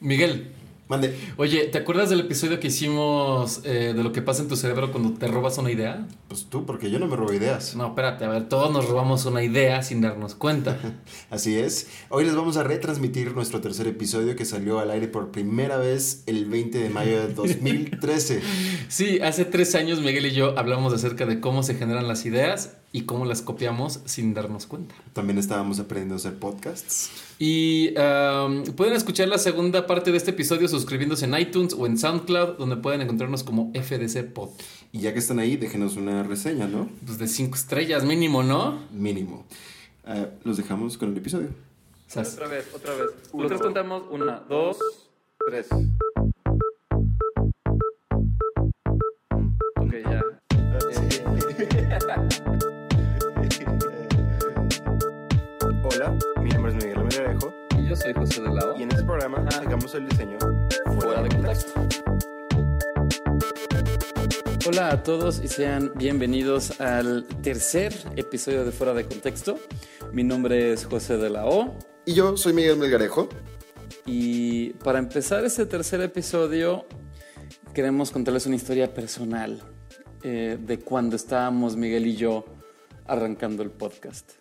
Miguel, Mande. oye, ¿te acuerdas del episodio que hicimos eh, de lo que pasa en tu cerebro cuando te robas una idea? Pues tú, porque yo no me robo ideas. No, espérate, a ver, todos nos robamos una idea sin darnos cuenta. Así es. Hoy les vamos a retransmitir nuestro tercer episodio que salió al aire por primera vez el 20 de mayo de 2013. Sí, hace tres años Miguel y yo hablamos acerca de cómo se generan las ideas y cómo las copiamos sin darnos cuenta. También estábamos aprendiendo a hacer podcasts. Y um, pueden escuchar la segunda parte de este episodio suscribiéndose en iTunes o en SoundCloud, donde pueden encontrarnos como FDC Pod. Y ya que están ahí, déjenos una reseña, ¿no? Pues de cinco estrellas mínimo, ¿no? Mínimo. Ah, los dejamos con el episodio. Sas. Otra vez, otra vez. Nosotros contamos una, dos, tres. Soy José de la O. y en este programa Ah. hagamos el diseño Fuera de contexto. Hola a todos y sean bienvenidos al tercer episodio de Fuera de Contexto. Mi nombre es José de la O. Y yo soy Miguel Melgarejo. Y para empezar este tercer episodio, queremos contarles una historia personal eh, de cuando estábamos Miguel y yo arrancando el podcast.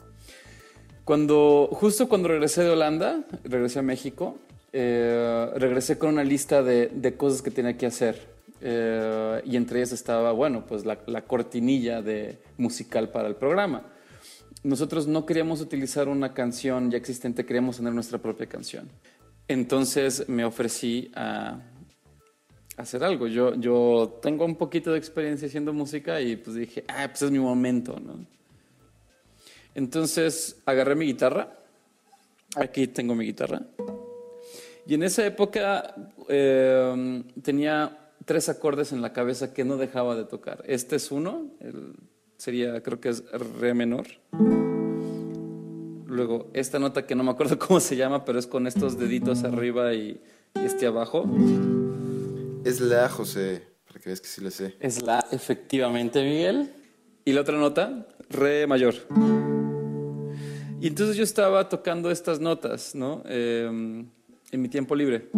Cuando, justo cuando regresé de Holanda, regresé a México, eh, regresé con una lista de, de cosas que tenía que hacer. Eh, y entre ellas estaba, bueno, pues la, la cortinilla de musical para el programa. Nosotros no queríamos utilizar una canción ya existente, queríamos tener nuestra propia canción. Entonces me ofrecí a hacer algo. Yo, yo tengo un poquito de experiencia haciendo música y pues dije, ah, pues es mi momento, ¿no? Entonces agarré mi guitarra. Aquí tengo mi guitarra. Y en esa época eh, tenía tres acordes en la cabeza que no dejaba de tocar. Este es uno, el- sería, creo que es re menor. Luego, esta nota que no me acuerdo cómo se llama, pero es con estos deditos arriba y, y este abajo. Es la José, para que veas que sí le sé. Es la, efectivamente, Miguel. Y la otra nota, re mayor. Y entonces yo estaba tocando estas notas, ¿no? Eh, en mi tiempo libre.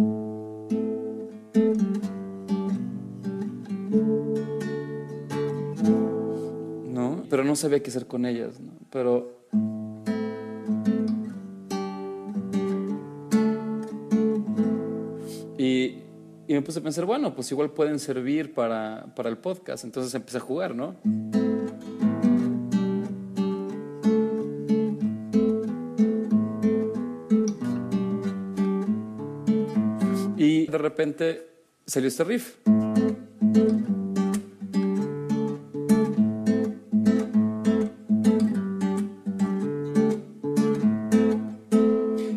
¿No? Pero no sabía qué hacer con ellas, ¿no? Pero Y, y me puse a pensar, bueno, pues igual pueden servir para, para el podcast. Entonces empecé a jugar, ¿no? Repente salió este riff.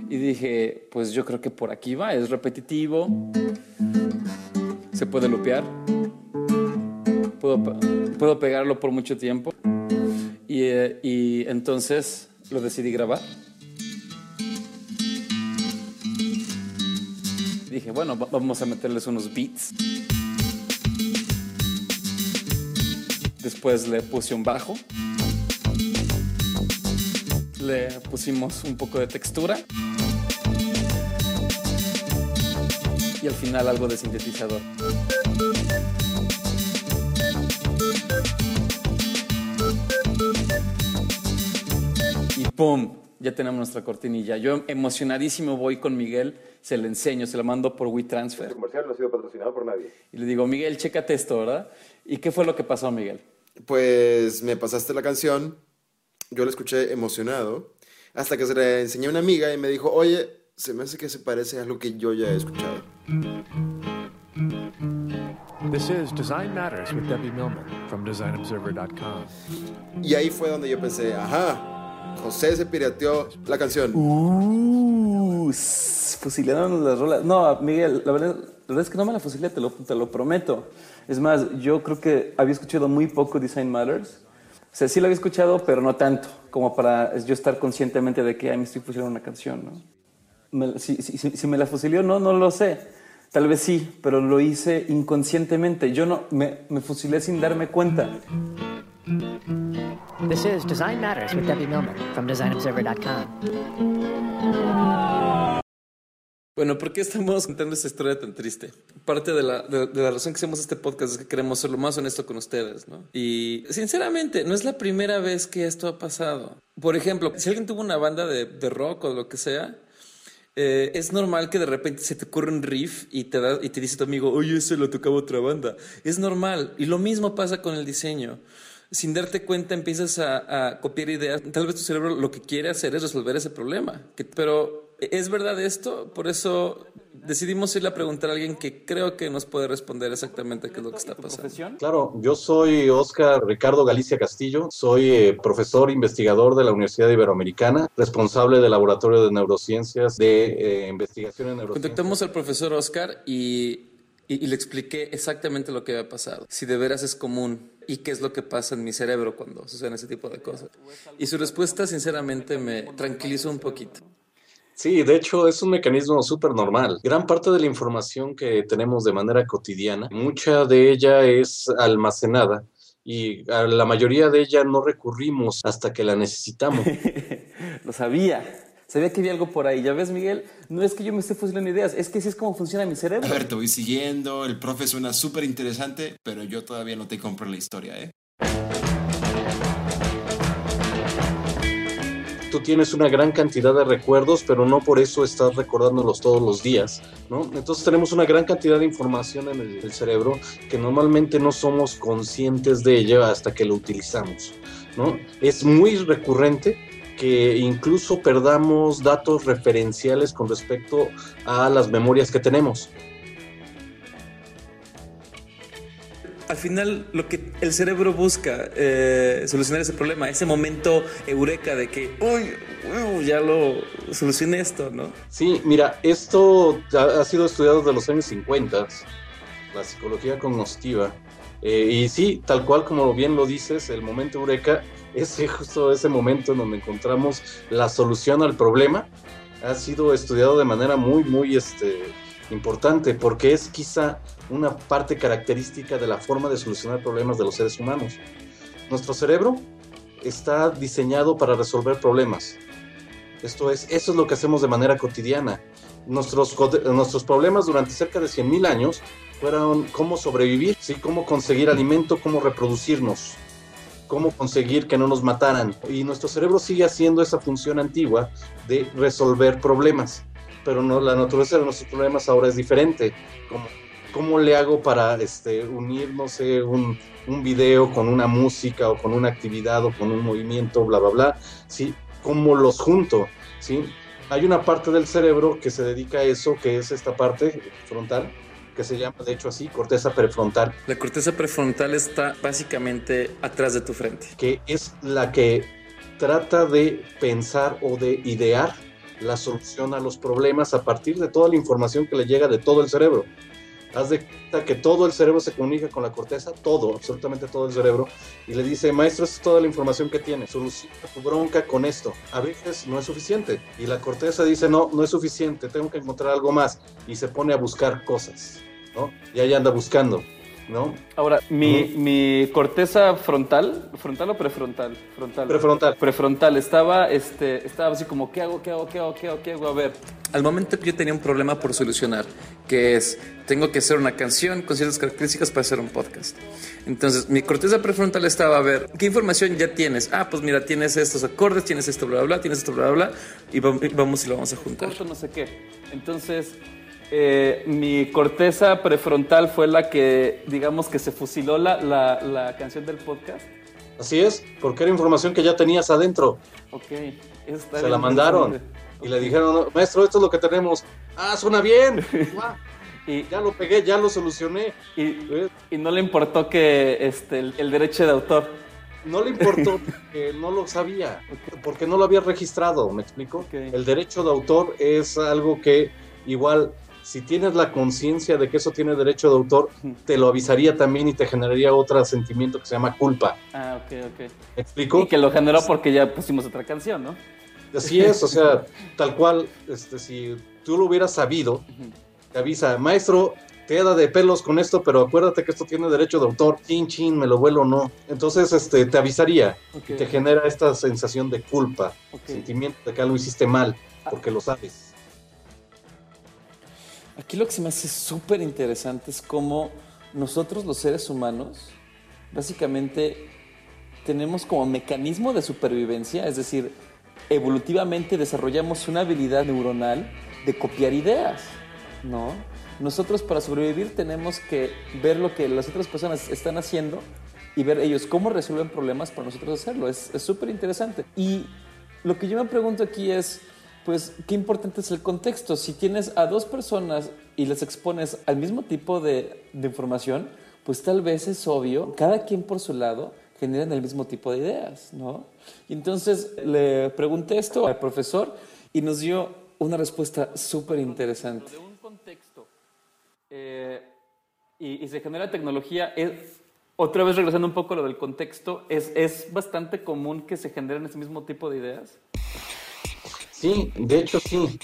Y dije, pues yo creo que por aquí va, es repetitivo, se puede lupear, puedo, puedo pegarlo por mucho tiempo. Y, eh, y entonces lo decidí grabar. Bueno, va- vamos a meterles unos beats. Después le puse un bajo. Le pusimos un poco de textura. Y al final algo de sintetizador. Y ¡pum! Ya tenemos nuestra cortinilla. Yo emocionadísimo voy con Miguel, se le enseño, se lo mando por WeTransfer. comercial no ha sido patrocinado por nadie. Y le digo, Miguel, chécate esto, ¿verdad? ¿Y qué fue lo que pasó, Miguel? Pues me pasaste la canción, yo la escuché emocionado, hasta que se la enseñé a una amiga y me dijo, oye, se me hace que se parece a algo que yo ya he escuchado. This is Design Matters with Debbie Millman from DesignObserver.com. Y ahí fue donde yo pensé, ajá, José se pirateó la canción. Uh, fusilaron las rolas. No, Miguel, la verdad, la verdad es que no me la fusilé, te lo, te lo prometo. Es más, yo creo que había escuchado muy poco Design Matters. O sea, sí lo había escuchado, pero no tanto, como para yo estar conscientemente de que ay, me estoy fusilando una canción, ¿no? Me- si, si- si- me la fusiló no, no lo sé. Tal vez sí, pero lo hice inconscientemente. Yo no, me, me fusilé sin darme cuenta. This is Design Matters with Debbie Millman from DesignObserver.com. Bueno, ¿por qué estamos contando esta historia tan triste? Parte de la, de, de la razón que hacemos este podcast es que queremos ser lo más honesto con ustedes, ¿no? Y sinceramente, no es la primera vez que esto ha pasado. Por ejemplo, si alguien tuvo una banda de, de rock o lo que sea, eh, es normal que de repente se te ocurra un riff y te, da, y te dice tu amigo, oye, ese lo tocaba otra banda. Es normal. Y lo mismo pasa con el diseño. Sin darte cuenta empiezas a, a copiar ideas. Tal vez tu cerebro lo que quiere hacer es resolver ese problema. Que, pero ¿es verdad esto? Por eso decidimos irle a preguntar a alguien que creo que nos puede responder exactamente qué es lo que está pasando. Claro, yo soy Oscar Ricardo Galicia Castillo, soy eh, profesor investigador de la Universidad Iberoamericana, responsable del Laboratorio de Neurociencias de eh, Investigación en Neurociencias. Contactamos al profesor Oscar y, y, y le expliqué exactamente lo que había pasado, si de veras es común y qué es lo que pasa en mi cerebro cuando suceden ese tipo de cosas. Y su respuesta, sinceramente, me tranquilizó un poquito. Sí, de hecho es un mecanismo súper normal. Gran parte de la información que tenemos de manera cotidiana, mucha de ella es almacenada y a la mayoría de ella no recurrimos hasta que la necesitamos. Lo sabía. Sabía que había algo por ahí. Ya ves, Miguel, no es que yo me esté fusilando ideas, es que así es como funciona mi cerebro. A ver, te voy siguiendo, el profe suena súper interesante, pero yo todavía no te compro la historia, ¿eh? tú tienes una gran cantidad de recuerdos, pero no por eso estás recordándolos todos los días, ¿no? Entonces tenemos una gran cantidad de información en el, el cerebro que normalmente no somos conscientes de ella hasta que lo utilizamos, ¿no? Es muy recurrente que incluso perdamos datos referenciales con respecto a las memorias que tenemos. al final lo que el cerebro busca eh, solucionar ese problema, ese momento eureka de que, uy, uy, ya lo solucioné esto, ¿no? Sí, mira, esto ha, sido estudiado desde los años 50, la psicología cognoscitiva, eh, y sí, tal cual como bien lo dices, el momento eureka es justo ese momento en donde encontramos la solución al problema. Ha sido estudiado de manera muy, muy este, importante porque es quizá una parte característica de la forma de solucionar problemas de los seres humanos. Nuestro cerebro está diseñado para resolver problemas. Esto es, eso es lo que hacemos de manera cotidiana. Nuestros, nuestros problemas durante cerca de 100.000 años fueron cómo sobrevivir, ¿sí? cómo conseguir alimento, cómo reproducirnos, cómo conseguir que no nos mataran. Y nuestro cerebro sigue haciendo esa función antigua de resolver problemas. Pero no, la naturaleza de nuestros problemas ahora es diferente. ¿Cómo le hago para este, unir, no sé, un, un, video con una música o con una actividad o con un movimiento, bla, bla, bla? ¿Sí? ¿Cómo los junto? ¿Sí? Hay una parte del cerebro que se dedica a eso, que es esta parte frontal, que se llama, de hecho, así, corteza prefrontal. La corteza prefrontal está básicamente atrás de tu frente. Que es la que trata de pensar o de idear la solución a los problemas a partir de toda la información que le llega de todo el cerebro. Haz de que todo el cerebro se comunica con la corteza, todo, absolutamente todo el cerebro, y le dice, maestro, esta es toda la información que tiene, soluciona tu bronca con esto. A veces no es suficiente, y la corteza dice, no, no es suficiente, tengo que encontrar algo más, y se pone a buscar cosas, ¿no? Y ahí anda buscando. ¿No? Ahora, mi, uh -huh. mi, corteza frontal, ¿frontal o prefrontal? Frontal. Prefrontal. Prefrontal. Estaba, este, estaba así como, ¿qué hago, qué hago, qué hago, qué hago, qué hago? A ver, al momento que yo tenía un problema por solucionar, que es, tengo que hacer una canción con ciertas características para hacer un podcast. Entonces, mi corteza prefrontal estaba a ver, ¿qué información ya tienes? Ah, pues mira, tienes estos acordes, tienes esto, bla, bla, bla, tienes esto, bla, bla, bla, y vamos y lo vamos a juntar. Esto no sé qué. Entonces, eh, mi corteza prefrontal fue la que, digamos, que se fusiló la, la, la, canción del podcast. Así es, porque era información que ya tenías adentro. Ok. se la mandaron y le dijeron, maestro, esto es lo que tenemos. Ah, suena bien. y ya lo pegué, ya lo solucioné. Y, y no le importó que este, el, el, derecho de autor. No le importó porque no lo sabía, porque no lo había registrado, ¿me explico? Okay. El derecho de autor es algo que igual si tienes la conciencia de que eso tiene derecho de autor, te lo avisaría también y te generaría otro sentimiento que se llama culpa. Ah, ok, ok. ¿Me explico? Y que lo generó porque ya pusimos otra canción, ¿no? Así es, o sea, tal cual, este, si tú lo hubieras sabido, te avisa, maestro, te da de pelos con esto, pero acuérdate que esto tiene derecho de autor, chin, chin, me lo vuelo o no. Entonces, este, te avisaría okay. y te genera esta sensación de culpa, okay. sentimiento de que algo hiciste mal, porque lo sabes. Aquí lo que se me hace súper interesante es cómo nosotros los seres humanos básicamente tenemos como mecanismo de supervivencia, es decir, evolutivamente desarrollamos una habilidad neuronal de copiar ideas, ¿no? Nosotros para sobrevivir tenemos que ver lo que las otras personas están haciendo y ver ellos cómo resuelven problemas para nosotros hacerlo. Es súper interesante. Y lo que yo me pregunto aquí es, pues, qué importante es el contexto. Si tienes a dos personas y les expones al mismo tipo de, información, pues tal vez es obvio, cada quien por su lado generan el mismo tipo de ideas, ¿no? Y entonces le pregunté esto al profesor y nos dio una respuesta súper interesante. De un contexto eh, y, y, se genera tecnología, otra vez regresando un poco a lo del contexto, ¿es, ¿es bastante común que se generen ese mismo tipo de ideas? Sí, de hecho sí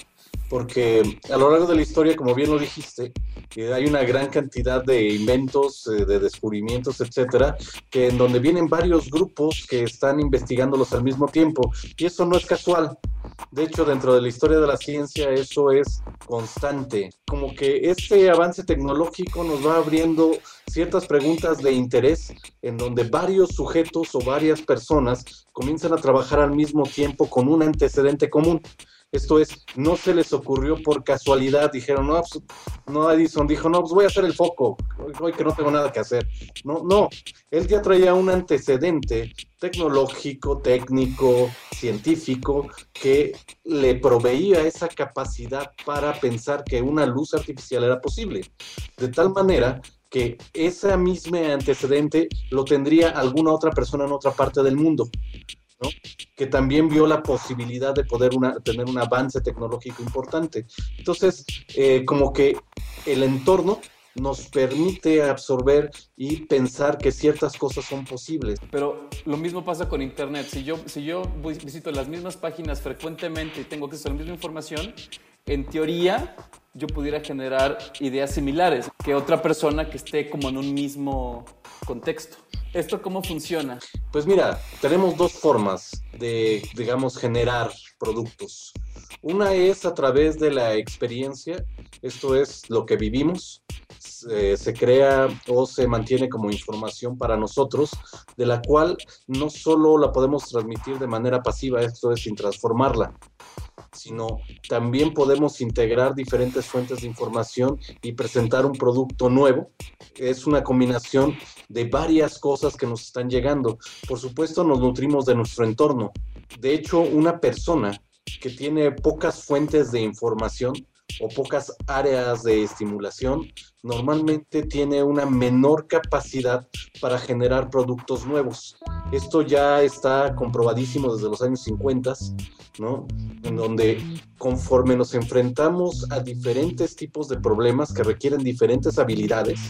porque a lo largo de la historia, como bien lo dijiste, eh, hay una gran cantidad de inventos, eh, de descubrimientos, etcétera, que en donde vienen varios grupos que están investigándolos al mismo tiempo, y eso no es casual. De hecho, dentro de la historia de la ciencia eso es constante. Como que este avance tecnológico nos va abriendo ciertas preguntas de interés en donde varios sujetos o varias personas comienzan a trabajar al mismo tiempo con un antecedente común. Esto es, no se les ocurrió por casualidad, dijeron, no, pues, no, Edison dijo, no, pues voy a hacer el foco, hoy que no tengo nada que hacer. No, no, él ya traía un antecedente tecnológico, técnico, científico, que le proveía esa capacidad para pensar que una luz artificial era posible. De tal manera que ese mismo antecedente lo tendría alguna otra persona en otra parte del mundo que también vio la posibilidad de poder tener un avance tecnológico importante. Entonces, eh, como que el entorno nos permite absorber y pensar que ciertas cosas son posibles. Pero lo mismo pasa con Internet. Si yo, si yo visito las mismas páginas frecuentemente y tengo acceso a la misma información, en teoría yo pudiera generar ideas similares que otra persona que esté como en un mismo contexto. ¿Esto cómo funciona? Pues mira, tenemos dos formas de, digamos, generar productos. Una es a través de la experiencia, esto es lo que vivimos, se, crea o se mantiene como información para nosotros, de la cual no solo la podemos transmitir de manera pasiva, esto es sin transformarla, sino también podemos integrar diferentes fuentes de información y presentar un producto nuevo. Es una combinación de varias cosas que nos están llegando. Por supuesto, nos nutrimos de nuestro entorno. De hecho, una persona que tiene pocas fuentes de información o pocas áreas de estimulación, normalmente tiene una menor capacidad para generar productos nuevos. Esto ya está comprobadísimo desde los años 50, ¿no? En donde conforme nos enfrentamos a diferentes tipos de problemas que requieren diferentes habilidades,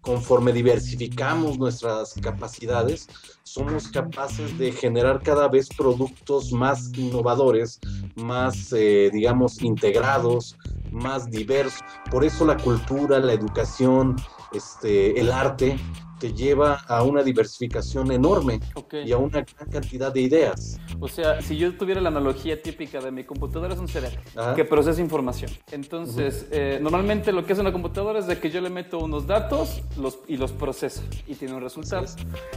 conforme diversificamos nuestras capacidades, somos capaces de generar cada vez productos más innovadores, más, eh, digamos, integrados, más diversos. Por eso la cultura, la educación, este, el arte te lleva a una diversificación enorme y a una gran cantidad de ideas. O sea, si yo tuviera la analogía típica de mi computadora es un cerebro que procesa información. Entonces, eh, normalmente lo que hace una computadora es de que yo le meto unos datos los, y los procesa y tiene un resultado.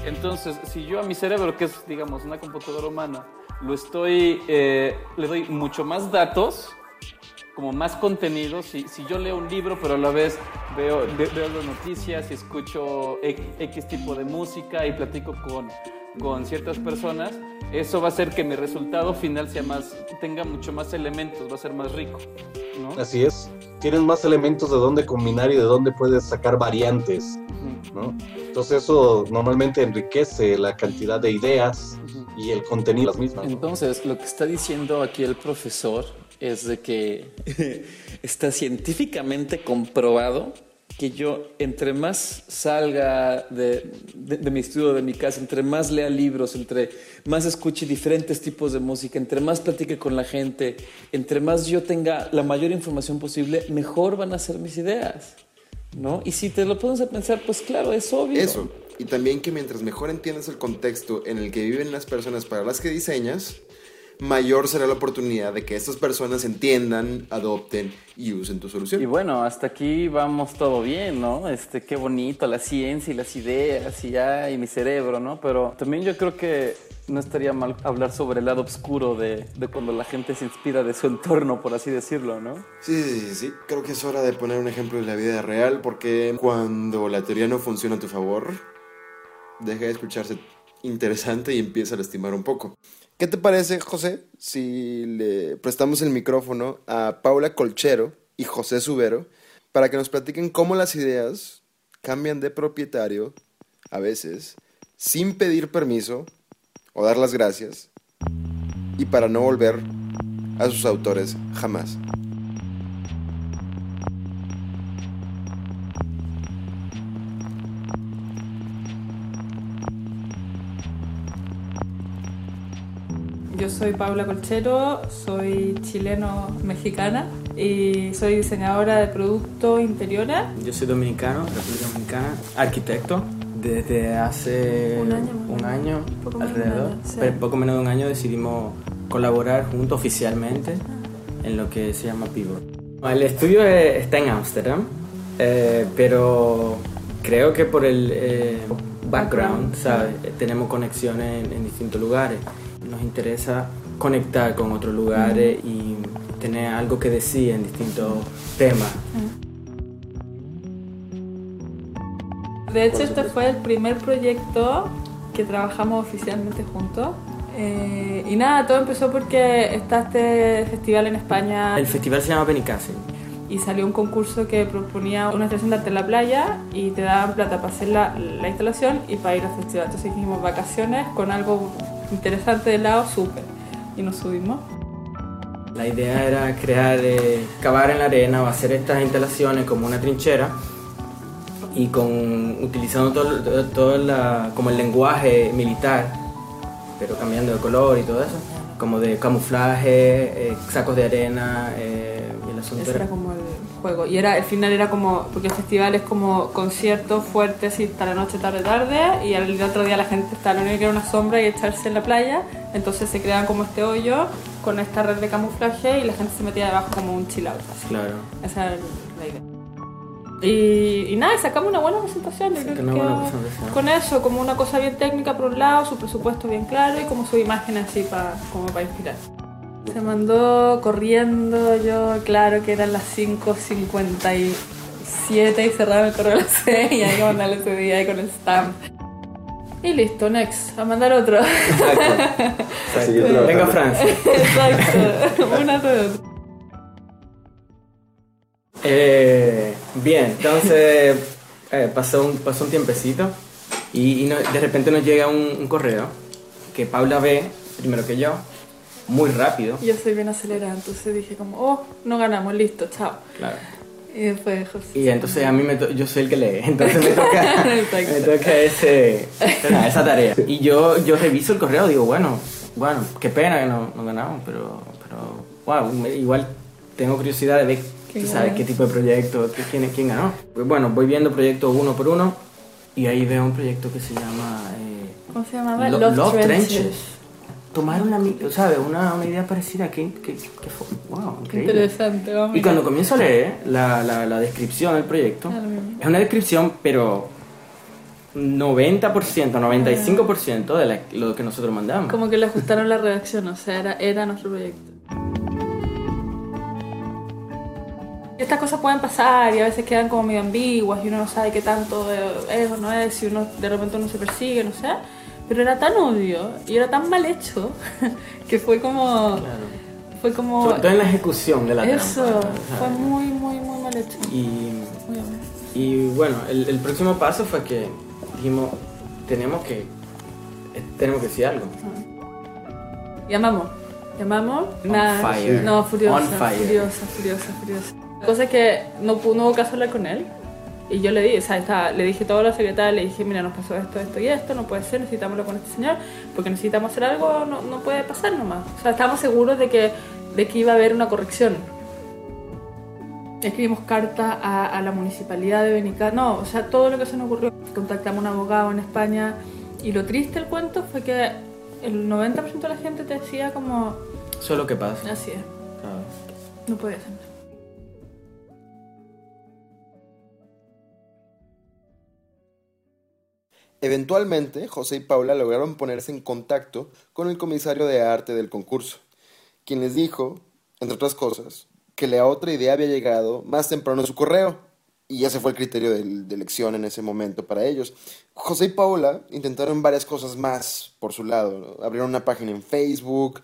Entonces, si yo a mi cerebro, que es, digamos, una computadora humana, lo estoy, eh, le doy mucho más datos, como más contenido. Si, si yo leo un libro, pero a la vez veo, veo las noticias y escucho X tipo de música y platico con, con ciertas personas, eso va a hacer que mi resultado final sea más, tenga mucho más elementos, va a ser más rico. ¿no? Así es. Tienes más elementos de dónde combinar y de dónde puedes sacar variantes. ¿no? Entonces eso normalmente enriquece la cantidad de ideas y el contenido las mismas. Entonces, lo que está diciendo aquí el profesor es de que está científicamente comprobado que yo entre más salga de, mi estudio, de mi casa, entre más lea libros, entre más escuche diferentes tipos de música, entre más platique con la gente, entre más yo tenga la mayor información posible, mejor van a ser mis ideas. ¿No? Y si te lo pones a pensar, pues claro, es obvio. Eso. Y también que mientras mejor entiendas el contexto en el que viven las personas para las que diseñas, mayor será la oportunidad de que estas personas entiendan, adopten y usen tu solución. Y bueno, hasta aquí vamos todo bien, ¿no? Este, qué bonito, la ciencia y las ideas y ya, y mi cerebro, ¿no? Pero también yo creo que no estaría mal hablar sobre el lado oscuro de, de cuando la gente se inspira de su entorno, por así decirlo, ¿no? Sí, sí, sí, sí. Creo que es hora de poner un ejemplo de la vida real porque cuando la teoría no funciona a tu favor, deja de escucharse interesante y empieza a lastimar un poco. ¿Qué te parece, José, si le prestamos el micrófono a Paula Colchero y José Subero para que nos platiquen cómo las ideas cambian de propietario a veces sin pedir permiso o dar las gracias y para no volver a sus autores jamás. Yo soy Paula Colchero, soy chileno-mexicana y soy diseñadora de producto interiores. Yo soy dominicano, República Dominicana, arquitecto. Desde hace Un año, un año Poco menos de un alrededor, año, sí. pero poco menos de un año decidimos colaborar juntos oficialmente en lo que se llama Pivot. El estudio está en Ámsterdam, eh, pero creo que por el eh, background, ¿sabes? Tenemos conexiones en, en distintos lugares. Nos interesa conectar con otros lugares y tener algo que decir en distintos temas. De hecho, este fue el primer proyecto que trabajamos oficialmente juntos. Eh, y nada, todo empezó porque está este festival en España El festival se llama Benicassim. y salió un concurso que proponía una instalación de arte en la playa y te daban plata para hacer la, la instalación y para ir al festival. Entonces dijimos vacaciones con algo interesante de lado, súper. Y nos subimos. La idea era crear, eh, cavar en la arena o hacer estas instalaciones como una trinchera y con utilizando todo, todo- todo la- como el lenguaje militar, pero cambiando de color y todo eso, como de camuflaje, eh, sacos de arena eh, y el asunto Ese era- era como el juego. Y era, el final era como, porque el festival es como concierto fuerte así hasta la noche, tarde, tarde, y al otro día la gente está, lo único que era una sombra y echarse en la playa, entonces se creaban como este hoyo con esta red de camuflaje y la gente se metía debajo como un chill out. así. Claro. Esa era la idea. Y, y nada, y sacamos una buena presentación. creo que una buena quedó presentación. Con eso, como una cosa bien técnica por un lado, su presupuesto bien claro y como su imagen así para como para inspirar. Se mandó corriendo, yo claro que eran las 5.57 y cerraba el correo a las 6 y hay que mandarle ese día ahí con el stamp. Y listo, next, a mandar otro. Exacto. Venga Francia. Exacto, una tras otra. Eh, bien, entonces eh, pasó, un, pasó un tiempecito y, y no- de repente nos llega un, un correo que Paula ve primero que yo, muy rápido. Yo soy bien acelerada, entonces dije como, oh, no ganamos, listo, chao. Claro. Y después José. Y entonces a mí me to- yo soy el que lee, entonces me toca, me toca ese, esa tarea. Y yo, yo reviso el correo, digo, bueno, bueno, qué pena que no, no ganamos, pero, pero wow, igual tengo curiosidad de ver, ¿Qué sabes, tipo de proyecto, qué- quién, quién ganó. Pues bueno, voy viendo proyectos uno por uno y ahí veo un proyecto que se llama eh, ¿Cómo se llamaba? Lo- Love, Love Trenches. Trenches. Tomar una, ¿sabes? Una, una idea parecida que, que, que fue, wow, increíble. interesante, vamos. Y cuando comienzo a leer la, la, la descripción del proyecto, es una descripción, pero 90%, 95% de la- lo que nosotros mandamos. Como que le ajustaron la redacción, o sea, era, era nuestro proyecto. Estas cosas pueden pasar y a veces quedan como medio ambiguas y uno no sabe qué tanto es o no es, si uno de repente uno se persigue, no sé. Pero era tan obvio y era tan mal hecho que fue como. Fue como. Sobre todo en la ejecución de la Eso, trampa, fue muy, muy, muy mal hecho. Y, y bueno, el, el próximo paso fue que dijimos, tenemos que, eh, tenemos que decir algo. Llamamos. Llamamos. Nada. fire. No, furiosa. On fire. Furiosa, furiosa, furiosa. La cosa es que no, no hubo caso hablar con él. Y yo le di, o sea, estaba- le dije todo a la secretaria, le dije, mira, nos pasó esto, esto y esto, no puede ser, necesitamos hablar con este señor, porque necesitamos hacer algo, no, no puede pasar nomás. O sea, estábamos seguros de que, de que iba a haber una corrección. Escribimos carta a, a la municipalidad de Benica, no, o sea, todo lo que se nos ocurrió. Contactamos a un abogado en España y lo triste del cuento fue que el 90% de la gente te decía como... Eso es lo que pasa. Así es. Ah. No podía hacer Eventualmente, José y Paula lograron ponerse en contacto con el comisario de arte del concurso, quien les dijo, entre otras cosas, que la otra idea había llegado más temprano en su correo, y ese fue el criterio de, elección en ese momento para ellos. José y Paula intentaron varias cosas más por su lado, abrieron una página en Facebook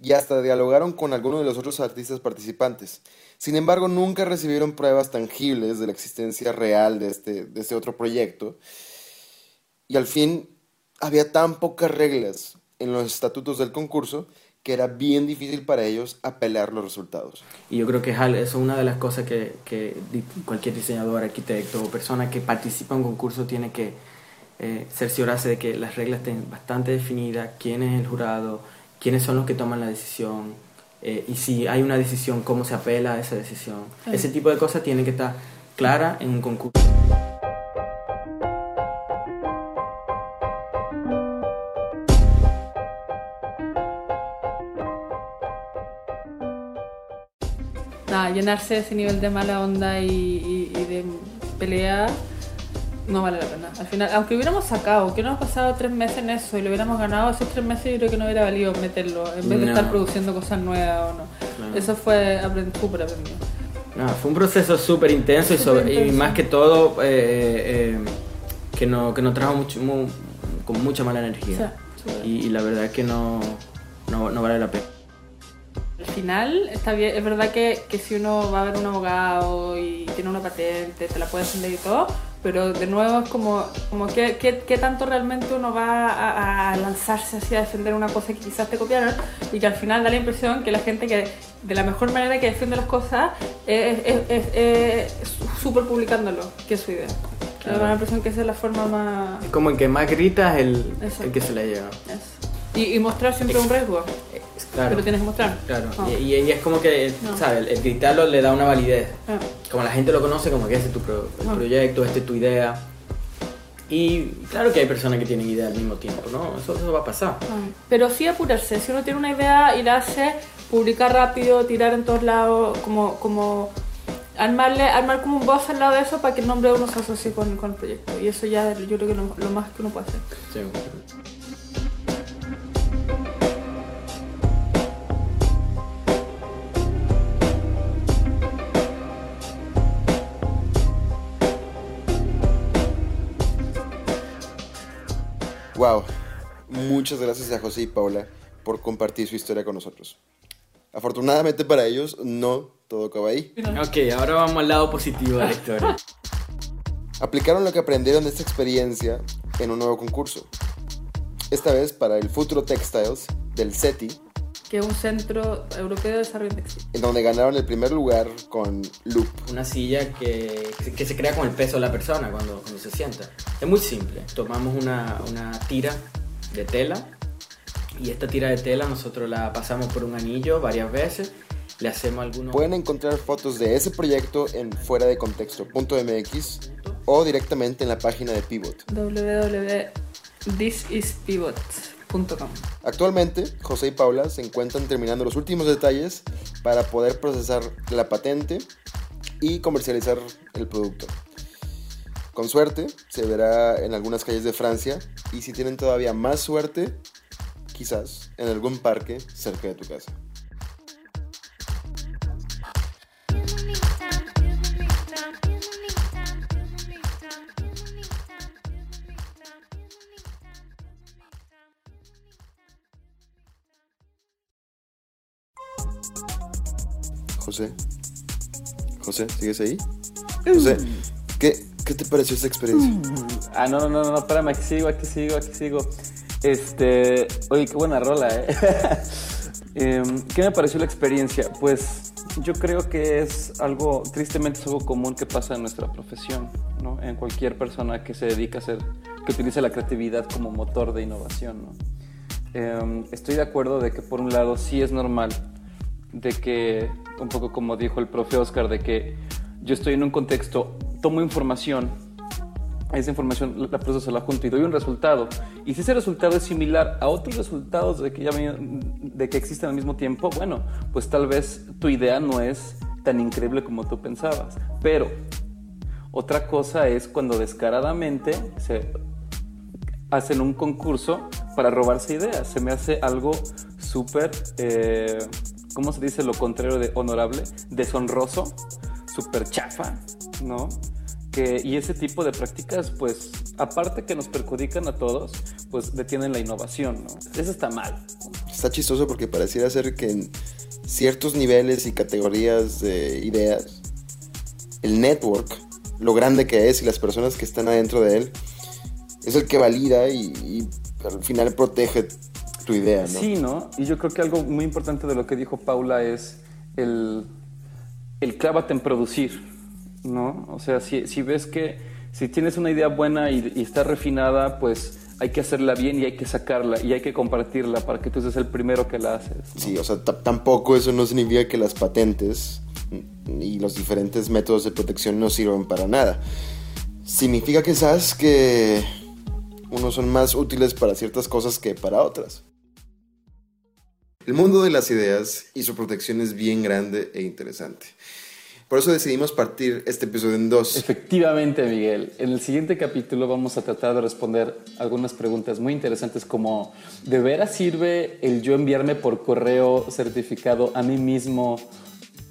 y hasta dialogaron con algunos de los otros artistas participantes. Sin embargo, nunca recibieron pruebas tangibles de la existencia real de este, de este otro proyecto. Y al fin había tan pocas reglas en los estatutos del concurso que era bien difícil para ellos apelar los resultados. Y yo creo que eso es una de las cosas que, que cualquier diseñador, arquitecto o persona que participa en un concurso tiene que eh, cerciorarse de que las reglas estén bastante definidas, quién es el jurado, quiénes son los que toman la decisión, eh, y si hay una decisión, cómo se apela a esa decisión. Ese tipo de cosas tienen que estar clara en un concurso. Nada, llenarse de ese nivel de mala onda y, y- y de pelea no vale la pena. Al final, aunque hubiéramos sacado, que hubiéramos pasado tres meses en eso y lo hubiéramos ganado, esos tres meses yo creo que no hubiera valido meterlo, en vez de No. estar produciendo cosas nuevas o no. Claro. Eso fue aprend- súper aprendido. No, fue un proceso súper intenso y, más que todo eh, eh, que, no, que nos trajo mucho, mu- con mucha mala energía. Y, y la verdad que no, no, no vale la pena. Al final, está bien, es verdad que, que si uno va a ver un abogado y tiene una patente, te la puede defender y todo, pero de nuevo es como, como ¿qué, qué, qué tanto realmente uno va a, a lanzarse así a defender una cosa que quizás te copiaron y que al final da la impresión que la gente que de la mejor manera que defiende las cosas es, súper publicándolo, que es su idea. Me da la impresión que esa es la forma más... Es como el que más grita es el, el que se la lleva. eso. Y, y mostrar siempre un riesgo. Claro. Que lo tienes que mostrar. Claro, Ah. y, y- es como que, No. ¿sabes? El, el gritarlo le da una validez. Ah. Como la gente lo conoce, como que ese es tu pro- el Ah. proyecto, este es tu idea. Y claro que hay personas que tienen idea al mismo tiempo, ¿no? Eso, eso va a pasar. Pero sí apurarse, si uno tiene una idea y la hace, publicar rápido, tirar en todos lados, como, como armarle, armar como un boss al lado de eso para que el nombre de uno se asocie con, con el proyecto. Y eso ya yo creo que es lo, lo más que uno puede hacer. Sí. Wow, muchas gracias a José y Paula por compartir su historia con nosotros. Afortunadamente para ellos, no todo acaba ahí. Ok, ahora vamos al lado positivo de la historia. Aplicaron lo que aprendieron de esta experiencia en un nuevo concurso. Esta vez para el Futuro Textiles del CETI, Que es un centro europeo de desarrollo textil. en donde ganaron el primer lugar con Loop. Una silla que, que se crea con el peso de la persona cuando, cuando se sienta. Es muy simple. Tomamos una, una tira de tela y esta tira de tela nosotros la pasamos por un anillo varias veces. Le hacemos algunos... Pueden encontrar fotos de ese proyecto en fuera de contexto.mx o directamente en la página de Pivot. www.thisispivot.com Actualmente, José y Paula se encuentran terminando los últimos detalles para poder procesar la patente y comercializar el producto. Con suerte, se verá en algunas calles de Francia y si tienen todavía más suerte, quizás en algún parque cerca de tu casa. José, ¿sigues ahí? José, ¿qué, qué te pareció esta experiencia? Ah, no, no, no, no, espérame, aquí sigo, aquí sigo, aquí sigo. Este, oye, qué buena rola, ¿eh? Em, ¿Qué me pareció la experiencia? Pues yo creo que es algo, tristemente es algo común que pasa en nuestra profesión, ¿no? En cualquier persona que se dedica a hacer, que utilice la creatividad como motor de innovación, ¿no? Em, estoy de acuerdo de que por un lado sí es normal de que, un poco como dijo el profe Oscar, de que yo estoy en un contexto, tomo información esa información la proceso, la junto y doy un resultado. Y si ese resultado es similar a otros resultados de que, ya, de que existen al mismo tiempo, bueno, pues tal vez tu idea no es tan increíble como tú pensabas. Pero otra cosa es cuando descaradamente se hacen un concurso para robarse ideas. Se me hace algo súper, eh, ¿cómo se dice lo contrario de honorable? Deshonroso, súper chafa, ¿no? Que, y ese tipo de prácticas, pues, aparte que nos perjudican a todos, pues detienen la innovación, ¿no? Eso está mal. Está chistoso porque pareciera ser que en ciertos niveles y categorías de ideas, el network, lo grande que es y las personas que están adentro de él, es el que valida y, al final protege tu idea, ¿no? Sí, ¿no? Y yo creo que algo muy importante de lo que dijo Paula es el, el clávate en producir, ¿no? O sea, si, si ves que si tienes una idea buena y, está refinada, pues hay que hacerla bien y hay que sacarla y hay que compartirla para que tú seas el primero que la haces. Sí, o sea, tampoco eso no significa que las patentes y los diferentes métodos de protección no sirvan para nada. Significa sabes que unos son más útiles para ciertas cosas que para otras. El mundo de las ideas y su protección es bien grande e interesante. Por eso decidimos partir este episodio en dos. Efectivamente, Miguel. En el siguiente capítulo vamos a tratar de responder algunas preguntas muy interesantes como ¿de veras sirve el yo enviarme por correo certificado a mí mismo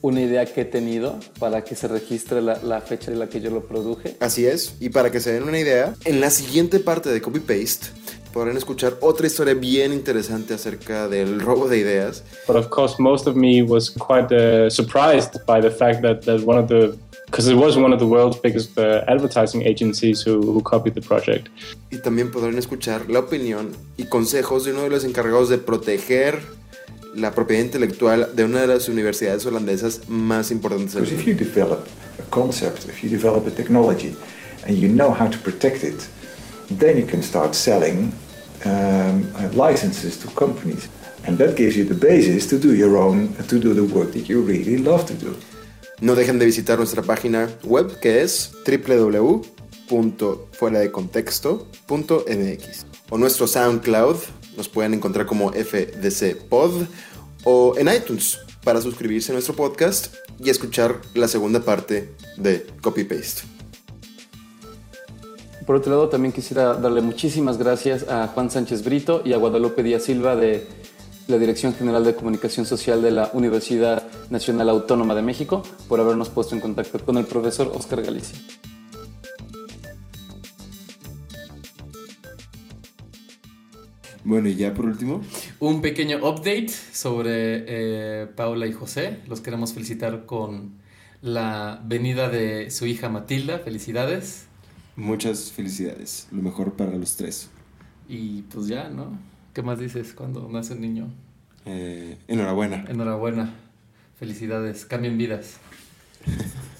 una idea que he tenido para que se registre la, fecha en la que yo lo produje. Así es, y para que se den una idea, en la siguiente parte de Copy Paste podrán escuchar otra historia bien interesante acerca del robo de ideas. But of course, most of me was quite uh, surprised by the fact that, that one of the because it was one of the world's biggest uh, advertising agencies who, who copied the project. Y también podrán escuchar la opinión y consejos de uno de los encargados de proteger la propiedad intelectual de una de las universidades holandesas más importantes del mundo. if you develop a concept, if you develop a technology, and you know how to protect it, then you can start selling um, uh, licenses to companies, and that gives you the basis to do your own, to do the work that you really love to do. No dejen de visitar nuestra página web que es www.fueradecontexto.mx o nuestro SoundCloud nos pueden encontrar como FDC Pod o en iTunes para suscribirse a nuestro podcast y escuchar la segunda parte de Copy Paste. Por otro lado, también quisiera darle muchísimas gracias a Juan Sánchez Brito y a Guadalupe Díaz Silva de la Dirección General de Comunicación Social de la Universidad Nacional Autónoma de México por habernos puesto en contacto con el profesor Oscar Galicia. Bueno, y ya por último. Un pequeño update sobre eh, Paula y José. Los queremos felicitar con la venida de su hija Matilda. Felicidades. Muchas felicidades. Lo mejor para los tres. Y pues ya, ¿no? ¿Qué más dices cuando nace un niño? Eh, enhorabuena. Enhorabuena. Felicidades. Cambien vidas.